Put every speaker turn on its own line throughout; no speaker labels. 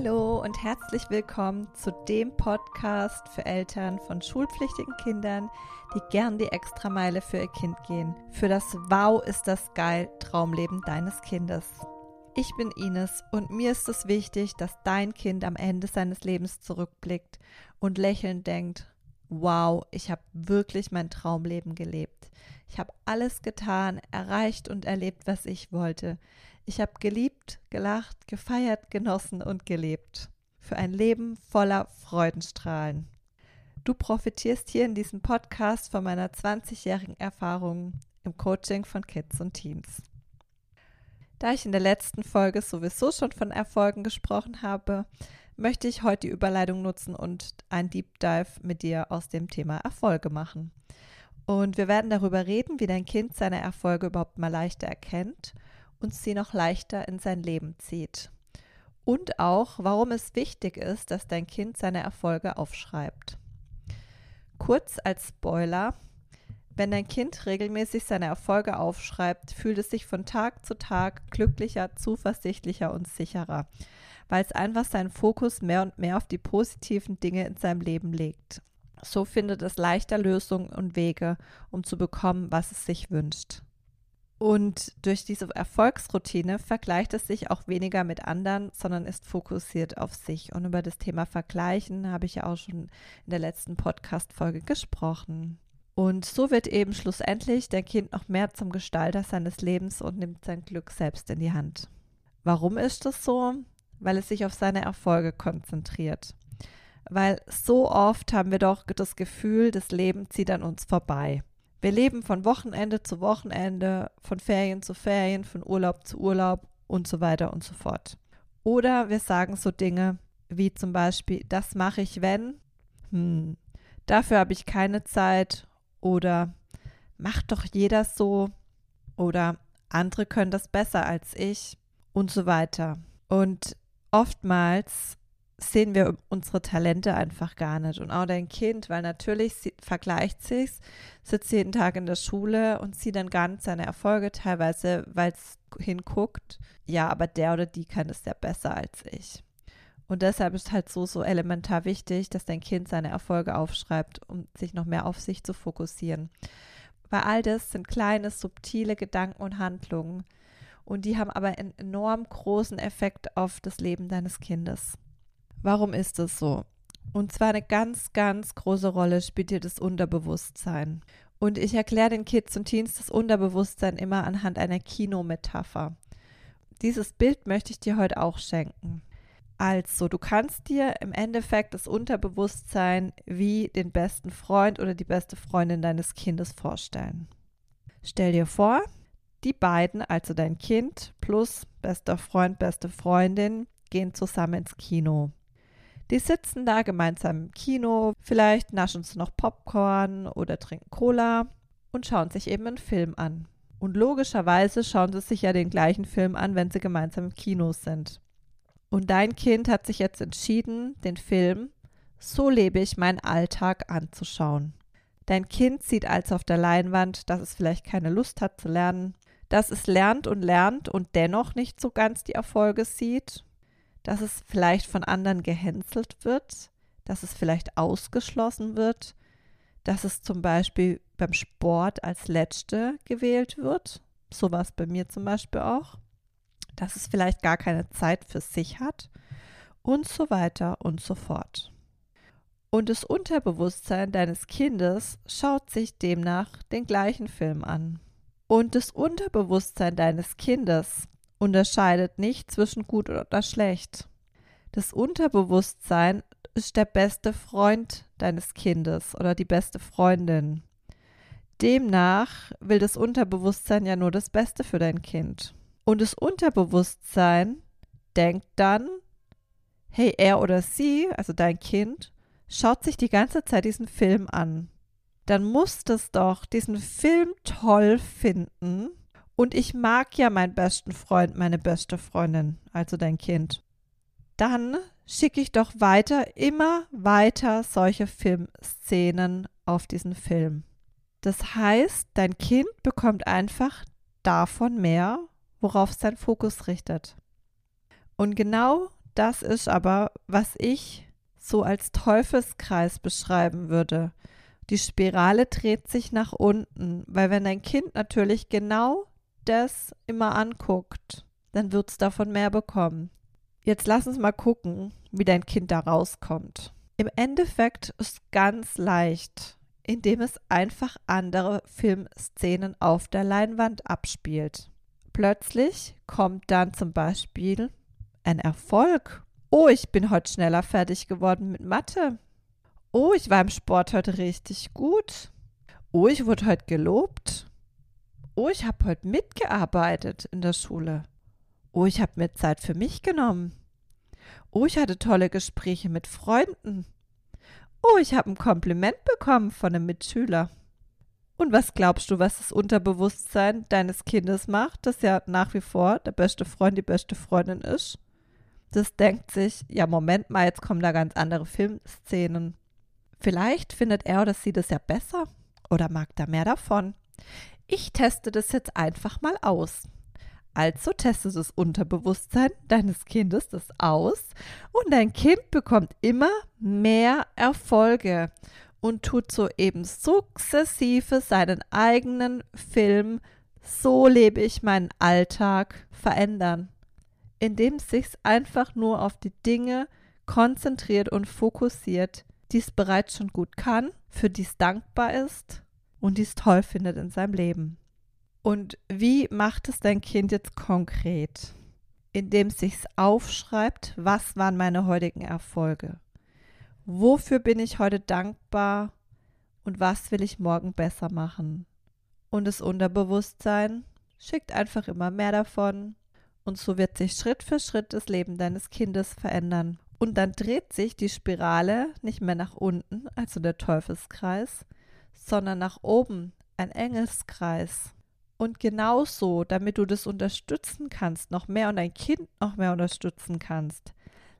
Hallo und herzlich willkommen zu dem Podcast für Eltern von schulpflichtigen Kindern, die gern die Extrameile für ihr Kind gehen. Für das Wow ist das geil Traumleben deines Kindes. Ich bin Ines und mir ist es wichtig, dass dein Kind am Ende seines Lebens zurückblickt und lächelnd denkt, wow, ich habe wirklich mein Traumleben gelebt. Ich habe alles getan, erreicht und erlebt, was ich wollte. Ich habe geliebt, gelacht, gefeiert, genossen und gelebt. Für ein Leben voller Freudenstrahlen. Du profitierst hier in diesem Podcast von meiner 20-jährigen Erfahrung im Coaching von Kids und Teams. Da ich in der letzten Folge sowieso schon von Erfolgen gesprochen habe, möchte ich heute die Überleitung nutzen und ein Deep Dive mit dir aus dem Thema Erfolge machen. Und wir werden darüber reden, wie dein Kind seine Erfolge überhaupt mal leichter erkennt und sie noch leichter in sein Leben zieht. Und auch, warum es wichtig ist, dass dein Kind seine Erfolge aufschreibt. Kurz als Spoiler, wenn dein Kind regelmäßig seine Erfolge aufschreibt, fühlt es sich von Tag zu Tag glücklicher, zuversichtlicher und sicherer, weil es einfach seinen Fokus mehr und mehr auf die positiven Dinge in seinem Leben legt. So findet es leichter Lösungen und Wege, um zu bekommen, was es sich wünscht. Und durch diese Erfolgsroutine vergleicht es sich auch weniger mit anderen, sondern ist fokussiert auf sich. Und über das Thema Vergleichen habe ich ja auch schon in der letzten Podcast-Folge gesprochen. Und so wird eben schlussendlich der Kind noch mehr zum Gestalter seines Lebens und nimmt sein Glück selbst in die Hand. Warum ist das so? Weil es sich auf seine Erfolge konzentriert. Weil so oft haben wir doch das Gefühl, das Leben zieht an uns vorbei. Wir leben von Wochenende zu Wochenende, von Ferien zu Ferien, von Urlaub zu Urlaub und so weiter und so fort. Oder wir sagen so Dinge wie zum Beispiel, das mache ich, wenn, hm, dafür habe ich keine Zeit oder macht doch jeder so oder andere können das besser als ich und so weiter. Und oftmals sehen wir unsere Talente einfach gar nicht. Und auch dein Kind, weil natürlich sie, vergleicht sich, sitzt jeden Tag in der Schule und sieht dann gar nicht seine Erfolge, teilweise, weil es hinguckt, ja, aber der oder die kann es ja besser als ich. Und deshalb ist halt so, so elementar wichtig, dass dein Kind seine Erfolge aufschreibt, um sich noch mehr auf sich zu fokussieren. Weil all das sind kleine, subtile Gedanken und Handlungen. Und die haben aber einen enorm großen Effekt auf das Leben deines Kindes. Warum ist es so? Und zwar eine ganz, ganz große Rolle spielt hier das Unterbewusstsein. Und ich erkläre den Kids und Teens das Unterbewusstsein immer anhand einer Kinometapher. Dieses Bild möchte ich dir heute auch schenken. Also, du kannst dir im Endeffekt das Unterbewusstsein wie den besten Freund oder die beste Freundin deines Kindes vorstellen. Stell dir vor, die beiden, also dein Kind plus bester Freund, beste Freundin, gehen zusammen ins Kino. Die sitzen da gemeinsam im Kino, vielleicht naschen sie noch Popcorn oder trinken Cola und schauen sich eben einen Film an. Und logischerweise schauen sie sich ja den gleichen Film an, wenn sie gemeinsam im Kino sind. Und dein Kind hat sich jetzt entschieden, den Film So lebe ich meinen Alltag anzuschauen. Dein Kind sieht also auf der Leinwand, dass es vielleicht keine Lust hat zu lernen, dass es lernt und lernt und dennoch nicht so ganz die Erfolge sieht dass es vielleicht von anderen gehänselt wird, dass es vielleicht ausgeschlossen wird, dass es zum Beispiel beim Sport als Letzte gewählt wird. So war bei mir zum Beispiel auch. Dass es vielleicht gar keine Zeit für sich hat und so weiter und so fort. Und das Unterbewusstsein deines Kindes schaut sich demnach den gleichen Film an. Und das Unterbewusstsein deines Kindes unterscheidet nicht zwischen gut oder schlecht. Das Unterbewusstsein ist der beste Freund deines Kindes oder die beste Freundin. Demnach will das Unterbewusstsein ja nur das Beste für dein Kind. Und das Unterbewusstsein denkt dann, hey, er oder sie, also dein Kind, schaut sich die ganze Zeit diesen Film an. Dann muss es doch diesen Film toll finden und ich mag ja meinen besten Freund, meine beste Freundin, also dein Kind. Dann schicke ich doch weiter, immer weiter solche Filmszenen auf diesen Film. Das heißt, dein Kind bekommt einfach davon mehr, worauf sein Fokus richtet. Und genau das ist aber, was ich so als Teufelskreis beschreiben würde. Die Spirale dreht sich nach unten, weil wenn dein Kind natürlich genau das immer anguckt, dann wird es davon mehr bekommen. Jetzt lass uns mal gucken, wie dein Kind da rauskommt. Im Endeffekt ist ganz leicht, indem es einfach andere Filmszenen auf der Leinwand abspielt. Plötzlich kommt dann zum Beispiel ein Erfolg. Oh, ich bin heute schneller fertig geworden mit Mathe. Oh, ich war im Sport heute richtig gut. Oh, ich wurde heute gelobt. Oh, ich habe heute mitgearbeitet in der Schule. Oh, ich habe mir Zeit für mich genommen. Oh, ich hatte tolle Gespräche mit Freunden. Oh, ich habe ein Kompliment bekommen von einem Mitschüler. Und was glaubst du, was das Unterbewusstsein deines Kindes macht, das ja nach wie vor der beste Freund, die beste Freundin ist? Das denkt sich, ja, Moment mal, jetzt kommen da ganz andere Filmszenen. Vielleicht findet er oder sie das ja besser oder mag da mehr davon. Ich teste das jetzt einfach mal aus. Also teste das Unterbewusstsein deines Kindes das aus und dein Kind bekommt immer mehr Erfolge und tut so eben sukzessive seinen eigenen Film So lebe ich meinen Alltag verändern, indem es sich einfach nur auf die Dinge konzentriert und fokussiert, die es bereits schon gut kann, für die es dankbar ist und die es toll findet in seinem Leben. Und wie macht es dein Kind jetzt konkret? Indem es sich aufschreibt, was waren meine heutigen Erfolge? Wofür bin ich heute dankbar und was will ich morgen besser machen? Und das Unterbewusstsein schickt einfach immer mehr davon und so wird sich Schritt für Schritt das Leben deines Kindes verändern. Und dann dreht sich die Spirale nicht mehr nach unten, also der Teufelskreis, sondern nach oben, ein Engelskreis. Und genauso, damit du das unterstützen kannst, noch mehr und dein Kind noch mehr unterstützen kannst,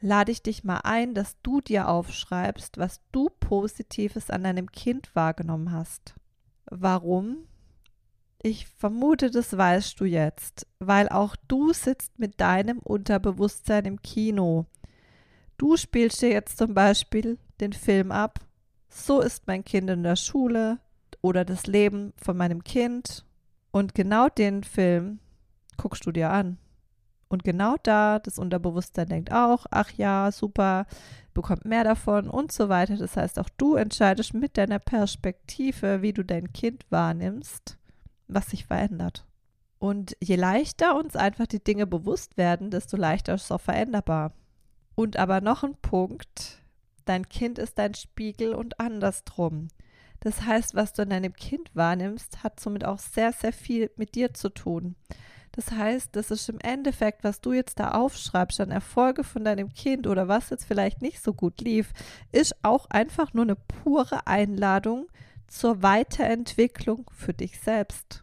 lade ich dich mal ein, dass du dir aufschreibst, was du Positives an deinem Kind wahrgenommen hast. Warum? Ich vermute, das weißt du jetzt, weil auch du sitzt mit deinem Unterbewusstsein im Kino. Du spielst dir jetzt zum Beispiel den Film ab. So ist mein Kind in der Schule oder das Leben von meinem Kind. Und genau den Film guckst du dir an. Und genau da, das Unterbewusstsein denkt auch, ach ja, super, bekommt mehr davon und so weiter. Das heißt, auch du entscheidest mit deiner Perspektive, wie du dein Kind wahrnimmst, was sich verändert. Und je leichter uns einfach die Dinge bewusst werden, desto leichter ist es auch veränderbar. Und aber noch ein Punkt, dein Kind ist dein Spiegel und andersrum. Das heißt, was du in deinem Kind wahrnimmst, hat somit auch sehr, sehr viel mit dir zu tun. Das heißt, das ist im Endeffekt, was du jetzt da aufschreibst, an Erfolge von deinem Kind oder was jetzt vielleicht nicht so gut lief, ist auch einfach nur eine pure Einladung zur Weiterentwicklung für dich selbst.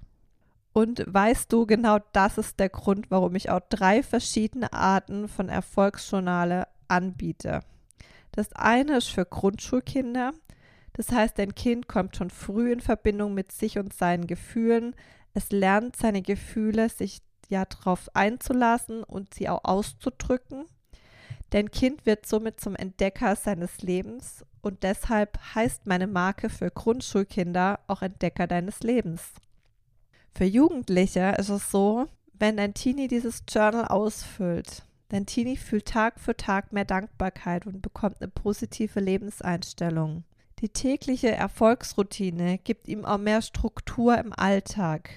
Und weißt du, genau das ist der Grund, warum ich auch drei verschiedene Arten von Erfolgsjournale anbiete. Das eine ist für Grundschulkinder. Das heißt, dein Kind kommt schon früh in Verbindung mit sich und seinen Gefühlen, es lernt seine Gefühle, sich ja darauf einzulassen und sie auch auszudrücken. Dein Kind wird somit zum Entdecker seines Lebens und deshalb heißt meine Marke für Grundschulkinder auch Entdecker deines Lebens. Für Jugendliche ist es so, wenn dein Teenie dieses Journal ausfüllt, dein Teenie fühlt Tag für Tag mehr Dankbarkeit und bekommt eine positive Lebenseinstellung. Die tägliche Erfolgsroutine gibt ihm auch mehr Struktur im Alltag.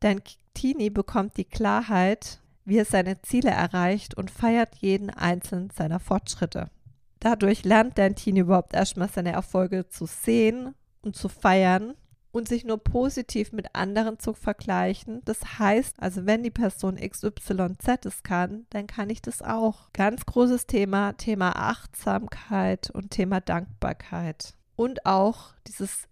Dein Teenie bekommt die Klarheit, wie er seine Ziele erreicht und feiert jeden einzelnen seiner Fortschritte. Dadurch lernt dein Teenie überhaupt erstmal seine Erfolge zu sehen und zu feiern und sich nur positiv mit anderen zu vergleichen. Das heißt, also wenn die Person XYZ es kann, dann kann ich das auch. Ganz großes Thema, Thema Achtsamkeit und Thema Dankbarkeit. Und auch dieses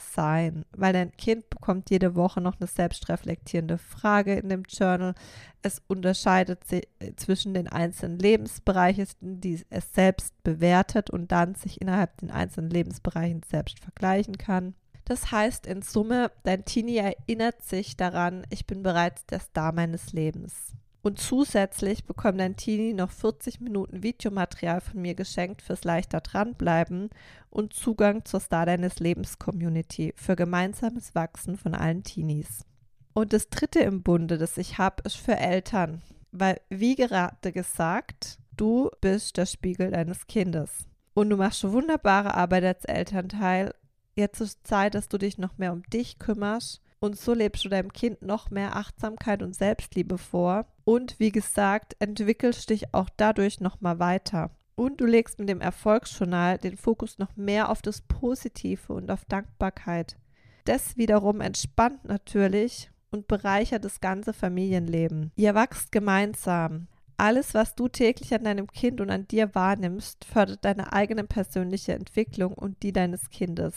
Selbstbewusstsein, weil dein Kind bekommt jede Woche noch eine selbstreflektierende Frage in dem Journal. Es unterscheidet sich zwischen den einzelnen Lebensbereichen, die es selbst bewertet und dann sich innerhalb den einzelnen Lebensbereichen selbst vergleichen kann. Das heißt in Summe, dein Teenie erinnert sich daran, ich bin bereits der Star meines Lebens. Und zusätzlich bekommt dein Teenie noch 40 Minuten Videomaterial von mir geschenkt fürs leichter dranbleiben und Zugang zur Star deines Lebens Community für gemeinsames Wachsen von allen Teenies. Und das dritte im Bunde, das ich habe, ist für Eltern. Weil, wie gerade gesagt, du bist der Spiegel deines Kindes. Und du machst schon wunderbare Arbeit als Elternteil. Jetzt ist Zeit, dass du dich noch mehr um dich kümmerst und so lebst du deinem Kind noch mehr Achtsamkeit und Selbstliebe vor. Und wie gesagt, entwickelst dich auch dadurch nochmal weiter. Und du legst mit dem Erfolgsjournal den Fokus noch mehr auf das Positive und auf Dankbarkeit. Das wiederum entspannt natürlich und bereichert das ganze Familienleben. Ihr wachst gemeinsam. Alles, was du täglich an deinem Kind und an dir wahrnimmst, fördert deine eigene persönliche Entwicklung und die deines Kindes.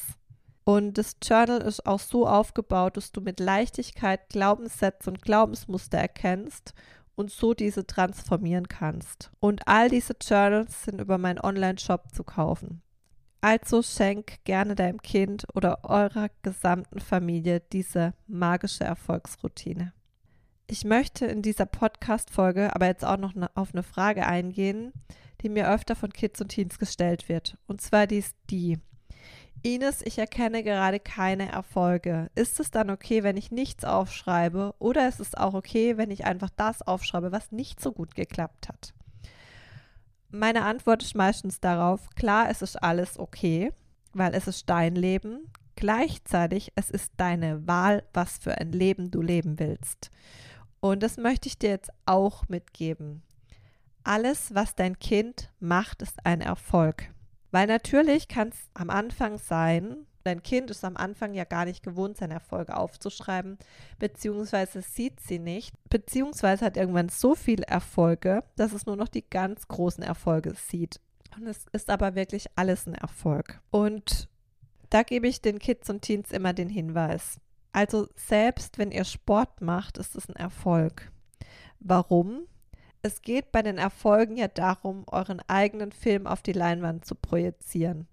Und das Journal ist auch so aufgebaut, dass du mit Leichtigkeit Glaubenssätze und Glaubensmuster erkennst und so diese transformieren kannst. Und all diese Journals sind über meinen Online-Shop zu kaufen. Also schenk gerne deinem Kind oder eurer gesamten Familie diese magische Erfolgsroutine. Ich möchte in dieser Podcast-Folge aber jetzt auch noch auf eine Frage eingehen, die mir öfter von Kids und Teens gestellt wird. Und zwar die ist die, Ines, ich erkenne gerade keine Erfolge. Ist es dann okay, wenn ich nichts aufschreibe? Oder ist es auch okay, wenn ich einfach das aufschreibe, was nicht so gut geklappt hat? Meine Antwort ist meistens darauf, klar, es ist alles okay, weil es ist dein Leben. Gleichzeitig, es ist deine Wahl, was für ein Leben du leben willst. Und das möchte ich dir jetzt auch mitgeben. Alles, was dein Kind macht, ist ein Erfolg. Weil natürlich kann es am Anfang sein, dein Kind ist am Anfang ja gar nicht gewohnt, seine Erfolge aufzuschreiben, beziehungsweise sieht sie nicht, beziehungsweise hat irgendwann so viele Erfolge, dass es nur noch die ganz großen Erfolge sieht. Und es ist aber wirklich alles ein Erfolg. Und da gebe ich den Kids und Teens immer den Hinweis. Also selbst wenn ihr Sport macht, ist es ein Erfolg. Warum? Es geht bei den Erfolgen ja darum, euren eigenen Film auf die Leinwand zu projizieren.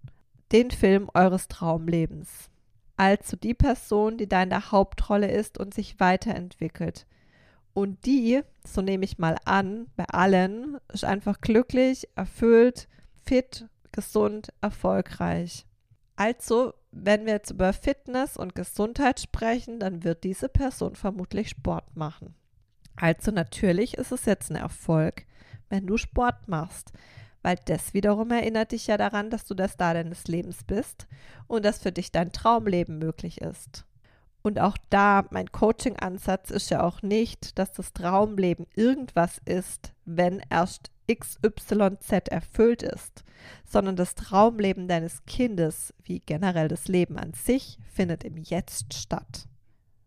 Den Film eures Traumlebens. Also die Person, die da in der Hauptrolle ist und sich weiterentwickelt. Und die, so nehme ich mal an, bei allen, ist einfach glücklich, erfüllt, fit, gesund, erfolgreich. Also, wenn wir jetzt über Fitness und Gesundheit sprechen, dann wird diese Person vermutlich Sport machen. Also natürlich ist es jetzt ein Erfolg, wenn du Sport machst, weil das wiederum erinnert dich ja daran, dass du der Star deines Lebens bist und dass für dich dein Traumleben möglich ist. Und auch da, mein Coaching-Ansatz ist ja auch nicht, dass das Traumleben irgendwas ist, wenn erst XYZ erfüllt ist, sondern das Traumleben deines Kindes, wie generell das Leben an sich, findet im Jetzt statt.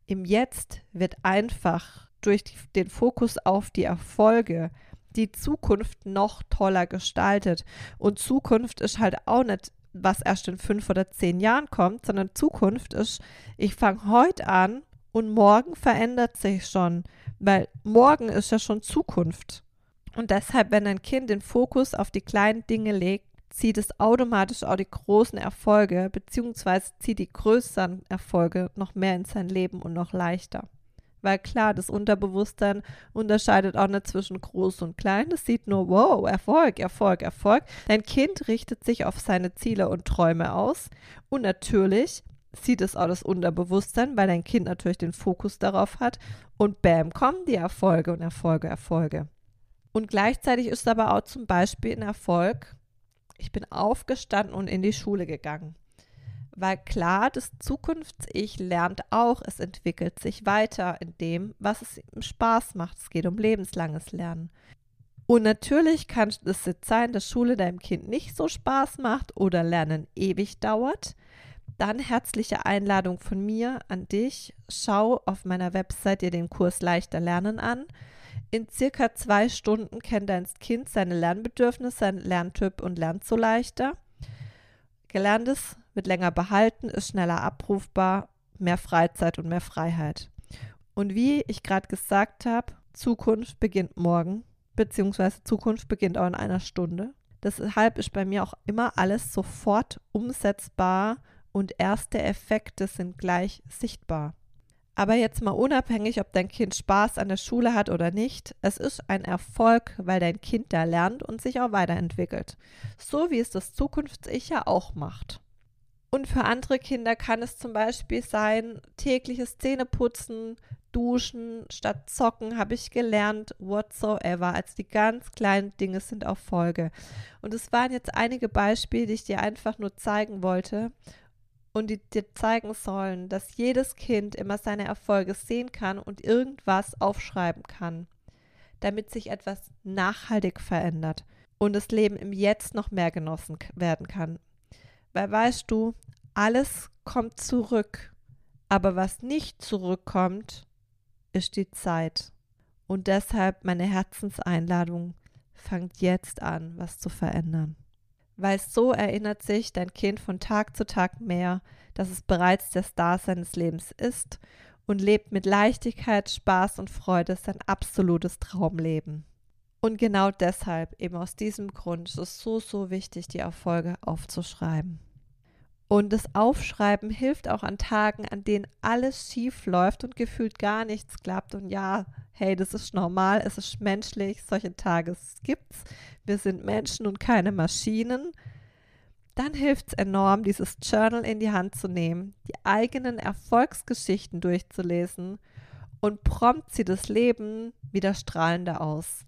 Im Jetzt wird einfach durch den Fokus auf die Erfolge die Zukunft noch toller gestaltet. Und Zukunft ist halt auch nicht, was erst in fünf oder zehn Jahren kommt, sondern Zukunft ist, ich fange heute an und morgen verändert sich schon, weil morgen ist ja schon Zukunft. Und deshalb, wenn ein Kind den Fokus auf die kleinen Dinge legt, zieht es automatisch auch die großen Erfolge, beziehungsweise zieht die größeren Erfolge noch mehr in sein Leben und noch leichter. Weil klar, das Unterbewusstsein unterscheidet auch nicht zwischen groß und klein. Es sieht nur, wow, Erfolg, Erfolg, Erfolg. Dein Kind richtet sich auf seine Ziele und Träume aus. Und natürlich sieht es auch das Unterbewusstsein, weil dein Kind natürlich den Fokus darauf hat. Und bam, kommen die Erfolge und Erfolge, Erfolge. Und gleichzeitig ist aber auch zum Beispiel ein Erfolg, ich bin aufgestanden und in die Schule gegangen. Weil klar, das Zukunfts-Ich lernt auch, es entwickelt sich weiter in dem, was es ihm Spaß macht. Es geht um lebenslanges Lernen. Und natürlich kann es jetzt sein, dass Schule deinem Kind nicht so Spaß macht oder Lernen ewig dauert. Dann herzliche Einladung von mir an dich. Schau auf meiner Website dir den Kurs Leichter Lernen an. In circa zwei Stunden kennt dein Kind seine Lernbedürfnisse, sein Lerntyp und lernt so leichter. Gelerntes wird länger behalten, ist schneller abrufbar, mehr Freizeit und mehr Freiheit. Und wie ich gerade gesagt habe, Zukunft beginnt morgen, beziehungsweise Zukunft beginnt auch in einer Stunde. Deshalb ist bei mir auch immer alles sofort umsetzbar und erste Effekte sind gleich sichtbar. Aber jetzt mal unabhängig, ob dein Kind Spaß an der Schule hat oder nicht, es ist ein Erfolg, weil dein Kind da lernt und sich auch weiterentwickelt. So wie es das Zukunfts-Ich ja auch macht. Und für andere Kinder kann es zum Beispiel sein, tägliches Zähneputzen, Duschen statt Zocken habe ich gelernt, whatsoever. Also die ganz kleinen Dinge sind auch Folge. Und es waren jetzt einige Beispiele, die ich dir einfach nur zeigen wollte und die dir zeigen sollen, dass jedes Kind immer seine Erfolge sehen kann und irgendwas aufschreiben kann, damit sich etwas nachhaltig verändert und das Leben im Jetzt noch mehr genossen werden kann. Weil weißt du, alles kommt zurück, aber was nicht zurückkommt, ist die Zeit. Und deshalb meine Herzenseinladung, fangt jetzt an, was zu verändern. Weil so erinnert sich dein Kind von Tag zu Tag mehr, dass es bereits der Star seines Lebens ist und lebt mit Leichtigkeit, Spaß und Freude sein absolutes Traumleben. Und genau deshalb, eben aus diesem Grund, ist es so, so wichtig, die Erfolge aufzuschreiben. Und das Aufschreiben hilft auch an Tagen, an denen alles schief läuft und gefühlt gar nichts klappt. Und ja, hey, das ist normal, es ist menschlich, solche Tage gibt's. Wir sind Menschen und keine Maschinen. Dann hilft es enorm, dieses Journal in die Hand zu nehmen, die eigenen Erfolgsgeschichten durchzulesen und prompt sie das Leben wieder strahlender aus.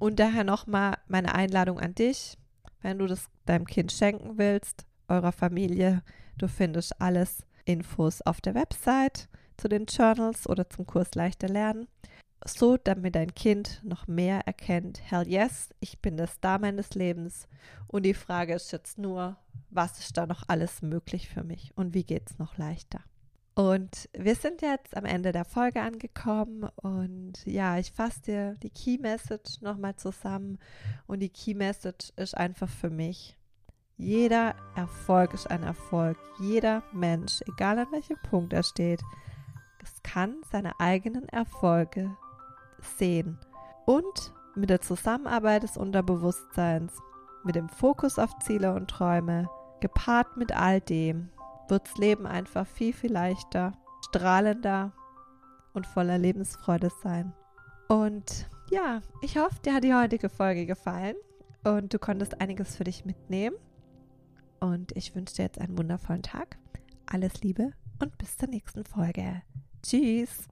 Und daher nochmal meine Einladung an dich, wenn du das deinem Kind schenken willst, eurer Familie. Du findest alles Infos auf der Website zu den Journals oder zum Kurs Leichter Lernen. So, damit dein Kind noch mehr erkennt, hell yes, ich bin der Star meines Lebens. Und die Frage ist jetzt nur, was ist da noch alles möglich für mich und wie geht es noch leichter? Und wir sind jetzt am Ende der Folge angekommen und ja, ich fasse dir die Key Message nochmal zusammen und die Key Message ist einfach für mich, jeder Erfolg ist ein Erfolg. Jeder Mensch, egal an welchem Punkt er steht, es kann seine eigenen Erfolge sehen. Und mit der Zusammenarbeit des Unterbewusstseins, mit dem Fokus auf Ziele und Träume, gepaart mit all dem, wird das Leben einfach viel, viel leichter, strahlender und voller Lebensfreude sein. Und ja, ich hoffe, dir hat die heutige Folge gefallen und du konntest einiges für dich mitnehmen. Und ich wünsche dir jetzt einen wundervollen Tag. Alles Liebe und bis zur nächsten Folge. Tschüss.